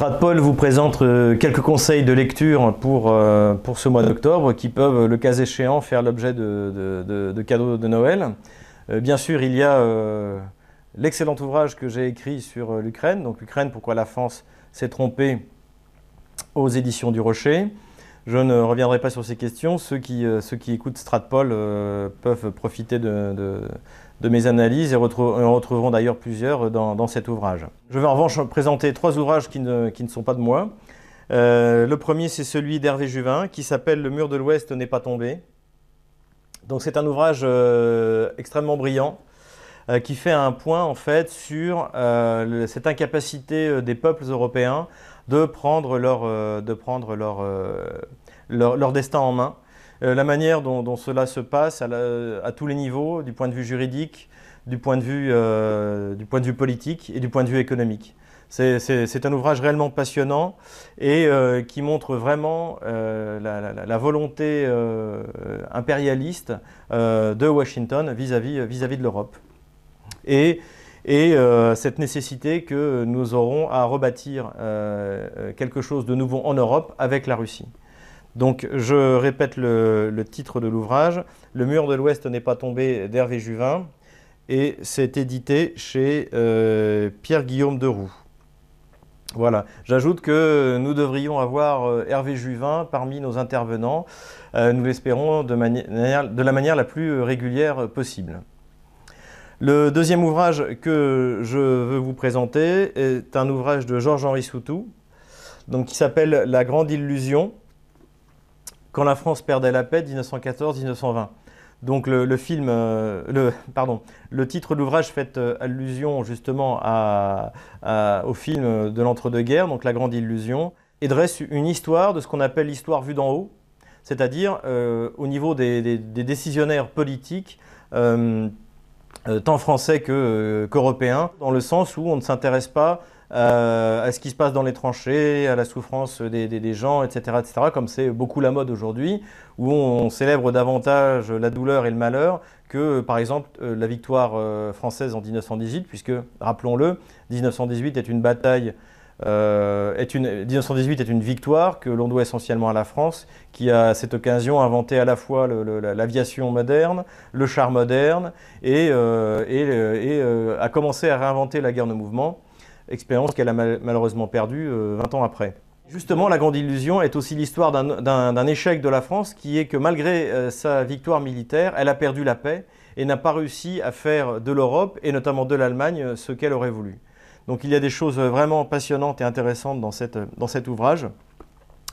Stratpol vous présente euh, quelques conseils de lecture pour, euh, pour ce mois d'octobre qui peuvent, le cas échéant, faire l'objet de, cadeaux de Noël. Euh, bien sûr, il y a l'excellent ouvrage que j'ai écrit sur l'Ukraine, donc l'Ukraine, pourquoi la France s'est trompée aux éditions du Rocher. Je ne reviendrai pas sur ces questions. Ceux qui, ceux qui écoutent Stratpol peuvent profiter de, de mes analyses et en retrouveront d'ailleurs plusieurs dans, cet ouvrage. Je vais en revanche présenter trois ouvrages qui ne, sont pas de moi. Euh, le premier, c'est celui d'Hervé Juvin qui s'appelle Le mur de l'Ouest n'est pas tombé. Donc c'est un ouvrage euh, extrêmement brillant euh, qui fait un point en fait sur cette incapacité des peuples européens de prendre leur, de prendre leur, leur destin en main. Euh, la manière dont, cela se passe à, tous les niveaux, du point de vue juridique, du point de vue, euh, du point de vue politique et du point de vue économique. C'est un ouvrage réellement passionnant et euh, qui montre vraiment la, volonté impérialiste de Washington vis-à-vis -vis, -vis de l'Europe. Et cette nécessité que nous aurons à rebâtir quelque chose de nouveau en Europe avec la Russie. Donc je répète le, titre de l'ouvrage, Le mur de l'Ouest n'est pas tombé d'Hervé Juvin, et c'est édité chez euh, Pierre-Guillaume Deroux. Voilà, j'ajoute que nous devrions avoir euh, Hervé Juvin parmi nos intervenants, euh, nous l'espérons de, la manière la plus régulière possible. Le deuxième ouvrage que je veux vous présenter est un ouvrage de Georges-Henri Soutou, donc qui s'appelle La Grande Illusion, quand la France perdait la paix, 1914-1920. Donc le, film, euh, le, pardon, le titre de l'ouvrage fait euh, allusion justement au film de l'entre-deux-guerres, donc La Grande Illusion, et dresse une histoire de ce qu'on appelle l'histoire vue d'en haut, c'est-à-dire euh, au niveau des, décisionnaires politiques, tant français qu'européens, dans le sens où on ne s'intéresse pas euh, à ce qui se passe dans les tranchées, à la souffrance des, gens, etc., etc., comme c'est beaucoup la mode aujourd'hui, où on célèbre davantage la douleur et le malheur que, par exemple, euh, la victoire euh, française en 1918, puisque, rappelons-le, 1918 est une bataille est une, 1918 est une victoire que l'on doit essentiellement à la France, qui a à cette occasion inventé à la fois l'aviation moderne, le char moderne, et, et a commencé à réinventer la guerre de mouvement expérience qu'elle a malheureusement perdue 20 euh, ans après. Justement, la grande illusion est aussi l'histoire d'un échec de la France qui est que malgré euh, sa victoire militaire, elle a perdu la paix et n'a pas réussi à faire de l'Europe et notamment de l'Allemagne ce qu'elle aurait voulu. Donc il y a des choses vraiment passionnantes et intéressantes dans, cette, dans cet ouvrage.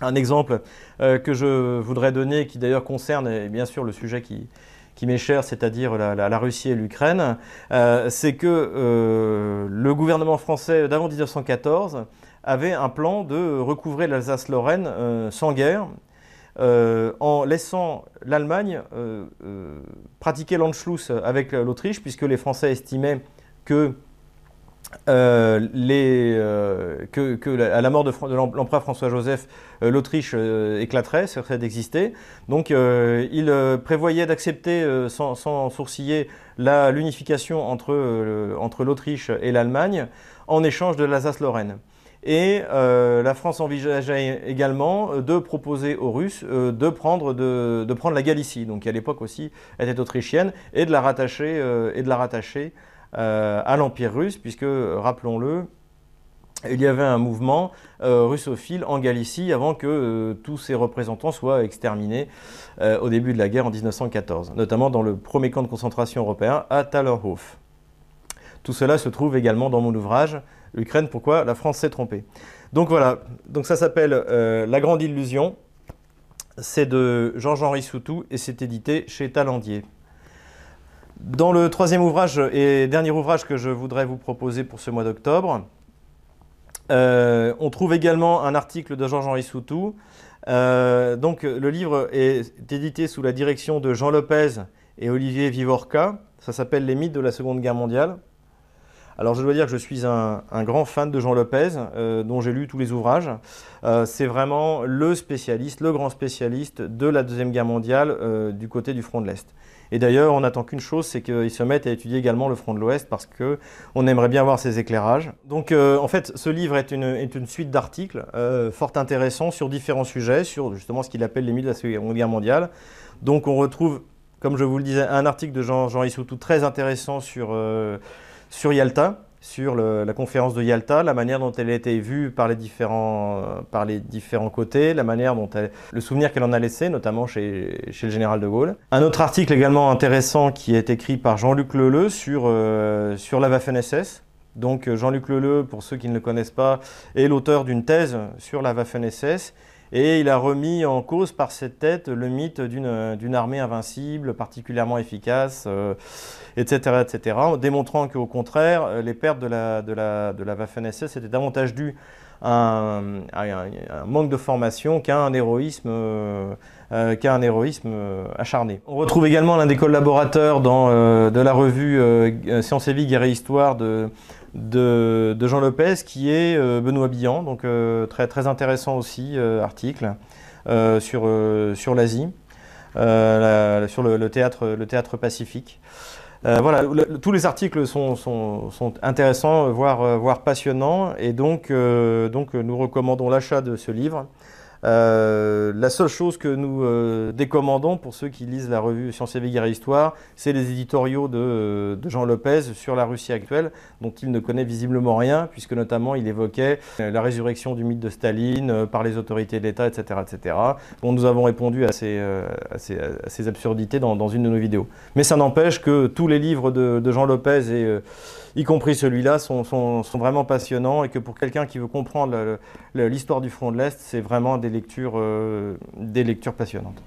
Un exemple euh, que je voudrais donner, qui d'ailleurs concerne bien sûr le sujet qui, qui m'est cher, c'est-à-dire la, Russie et l'Ukraine, euh, c'est que euh, le gouvernement français d'avant 1914 avait un plan de recouvrer l'Alsace-Lorraine sans guerre, en laissant l'Allemagne pratiquer l'Anschluss avec l'Autriche, puisque les Français estimaient que euh, euh, que, à la mort de, l'empereur François-Joseph, euh, l'Autriche éclaterait, cesserait d'exister. Donc il prévoyait d'accepter sans, sans, sourciller l'unification entre, l'Autriche et l'Allemagne en échange de l'Alsace-Lorraine. Et la France envisageait également de proposer aux Russes de, prendre, la Galicie, donc qui à l'époque aussi était autrichienne, et de la rattacher, euh, à l'Empire russe, puisque, rappelons-le, il y avait un mouvement euh, russophile en Galicie avant que euh, tous ses représentants soient exterminés au début de la guerre en 1914, notamment dans le premier camp de concentration européen à Tallerhof. Tout cela se trouve également dans mon ouvrage L'Ukraine, pourquoi la France s'est trompée. Donc voilà, donc ça s'appelle La Grande Illusion. C'est de Georges-Henri Soutou et c'est édité chez Talendier. Dans le troisième ouvrage et dernier ouvrage que je voudrais vous proposer pour ce mois d'octobre, euh, on trouve également un article de Georges-Henri Soutou. Euh, donc, le livre est édité sous la direction de Jean Lopez et Olivier Vivorca. Ça s'appelle Les mythes de la Seconde Guerre mondiale. Alors, je dois dire que je suis un, grand fan de Jean Lopez, euh, dont j'ai lu tous les ouvrages. C'est vraiment le spécialiste, le grand spécialiste de la Deuxième Guerre mondiale du côté du front de l'Est. Et d'ailleurs, on n'attend qu'une chose, c'est qu'ils se mettent à étudier également le front de l'Ouest parce qu'on aimerait bien voir ces éclairages. Donc en fait, ce livre est une, suite d'articles fort intéressants sur différents sujets, sur justement ce qu'il appelle les mythes de la Seconde Guerre mondiale. Donc on retrouve comme je vous le disais, un article de Jean, Jean Issoutou très intéressant sur, sur Yalta, sur la conférence de Yalta, la manière dont elle a été vue par les différents, par les différents côtés, la manière dont elle, le souvenir qu'elle en a laissé, notamment chez, le général de Gaulle. Un autre article également intéressant qui est écrit par Jean-Luc Leleu sur, euh, sur la Waffen-SS. Donc Jean-Luc Leleu, pour ceux qui ne le connaissent pas, est l'auteur d'une thèse sur la Waffen-SS et il a remis en cause par cette tête le mythe d'une armée invincible, particulièrement efficace, etc., euh, etc., démontrant qu'au contraire, les pertes de la, de la, de la Waffen-SS étaient davantage dues à un, manque de formation qu'à un héroïsme, euh, euh, un héroïsme acharné. On retrouve également l'un des collaborateurs dans, de la revue Sciences et Vie, Guerre et Histoire de, de, Jean Lopez qui est euh, Benoît Billan, donc euh, très, intéressant aussi euh, article sur, l'Asie, sur le, théâtre, pacifique. voilà, tous les articles sont, intéressants, voire, passionnants, et donc nous recommandons l'achat de ce livre. Euh, la seule chose que nous euh, décommandons pour ceux qui lisent la revue Sciences et Guerre et Histoire, c'est les éditoriaux de, de, Jean Lopez sur la Russie actuelle, dont il ne connaît visiblement rien, puisque notamment il évoquait euh, la résurrection du mythe de Staline par les autorités de l'État, etc., etc. Bon, nous avons répondu à ces, absurdités dans, une de nos vidéos. Mais ça n'empêche que tous les livres de Jean Lopez et y compris celui-là, sont, vraiment passionnants et que pour quelqu'un qui veut comprendre l'histoire du front de l'Est, c'est vraiment des lectures, euh, des lectures passionnantes.